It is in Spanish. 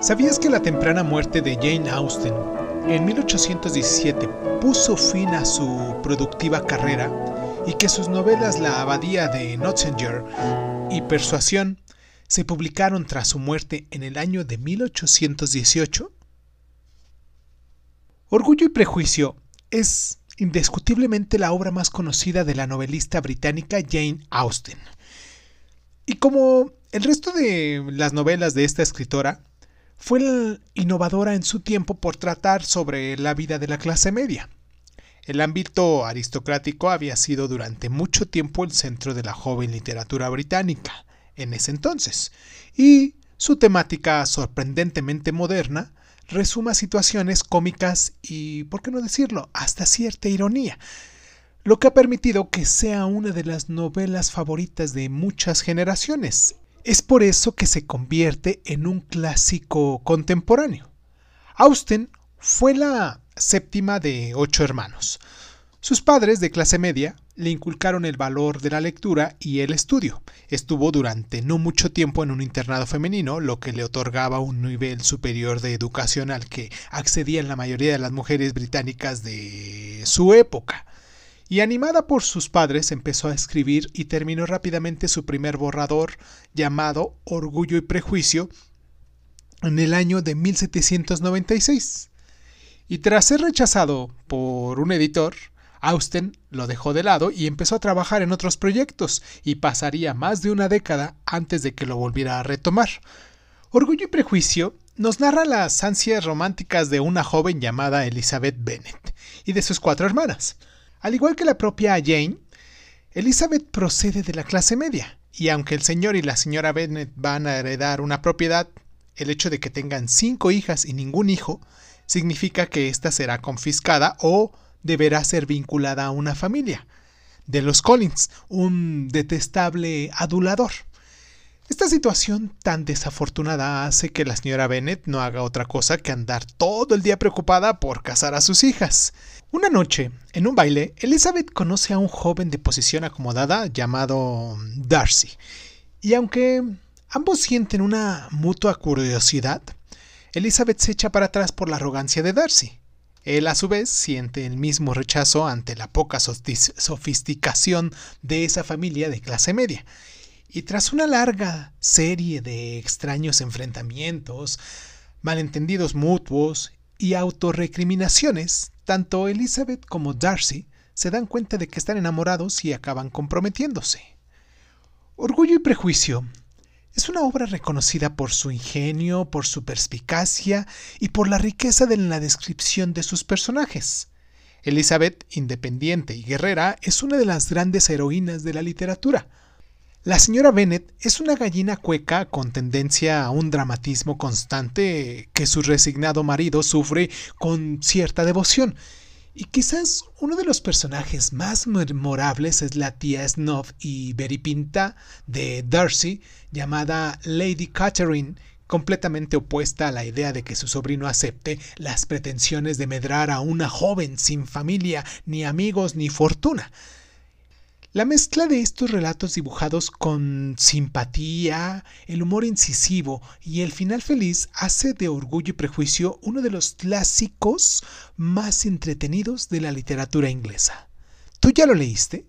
¿Sabías que la temprana muerte de Jane Austen en 1817 puso fin a su productiva carrera y que sus novelas La Abadía de Nottinger y Persuasión se publicaron tras su muerte en el año de 1818? Orgullo y Prejuicio es indiscutiblemente la obra más conocida de la novelista británica Jane Austen. Y como el resto de las novelas de esta escritora, fue innovadora en su tiempo por tratar sobre la vida de la clase media. El ámbito aristocrático había sido durante mucho tiempo el centro de la joven literatura británica en ese entonces, y su temática sorprendentemente moderna resuma situaciones cómicas y, por qué no decirlo, hasta cierta ironía, lo que ha permitido que sea una de las novelas favoritas de muchas generaciones. Es por eso que se convierte en un clásico contemporáneo. Austen fue la séptima de ocho hermanos. Sus padres, de clase media, le inculcaron el valor de la lectura y el estudio. Estuvo durante no mucho tiempo en un internado femenino, lo que le otorgaba un nivel superior de educación al que accedían la mayoría de las mujeres británicas de su época. Y animada por sus padres empezó a escribir y terminó rápidamente su primer borrador llamado Orgullo y Prejuicio en el año de 1796. Y tras ser rechazado por un editor, Austen lo dejó de lado y empezó a trabajar en otros proyectos, y pasaría más de una década antes de que lo volviera a retomar. Orgullo y Prejuicio nos narra las ansias románticas de una joven llamada Elizabeth Bennet y de sus cuatro hermanas. Al igual que la propia Jane, Elizabeth procede de la clase media, y aunque el señor y la señora Bennet van a heredar una propiedad, el hecho de que tengan cinco hijas y ningún hijo significa que ésta será confiscada o deberá ser vinculada a una familia. De los Collins, un detestable adulador. Esta situación tan desafortunada hace que la señora Bennet no haga otra cosa que andar todo el día preocupada por casar a sus hijas. Una noche, en un baile, Elizabeth conoce a un joven de posición acomodada llamado Darcy. Y aunque ambos sienten una mutua curiosidad, Elizabeth se echa para atrás por la arrogancia de Darcy. Él a su vez siente el mismo rechazo ante la poca sofisticación de esa familia de clase media. Y tras una larga serie de extraños enfrentamientos, malentendidos mutuos y autorrecriminaciones, tanto Elizabeth como Darcy se dan cuenta de que están enamorados y acaban comprometiéndose. Orgullo y Prejuicio es una obra reconocida por su ingenio, por su perspicacia y por la riqueza de la descripción de sus personajes. Elizabeth, independiente y guerrera, es una de las grandes heroínas de la literatura. La señora Bennet es una gallina cueca con tendencia a un dramatismo constante que su resignado marido sufre con cierta devoción, y quizás uno de los personajes más memorables es la tía Snob y veripinta de Darcy, llamada Lady Catherine, completamente opuesta a la idea de que su sobrino acepte las pretensiones de medrar a una joven sin familia, ni amigos, ni fortuna. La mezcla de estos relatos dibujados con simpatía, el humor incisivo y el final feliz hace de Orgullo y Prejuicio uno de los clásicos más entretenidos de la literatura inglesa. ¿Tú ya lo leíste?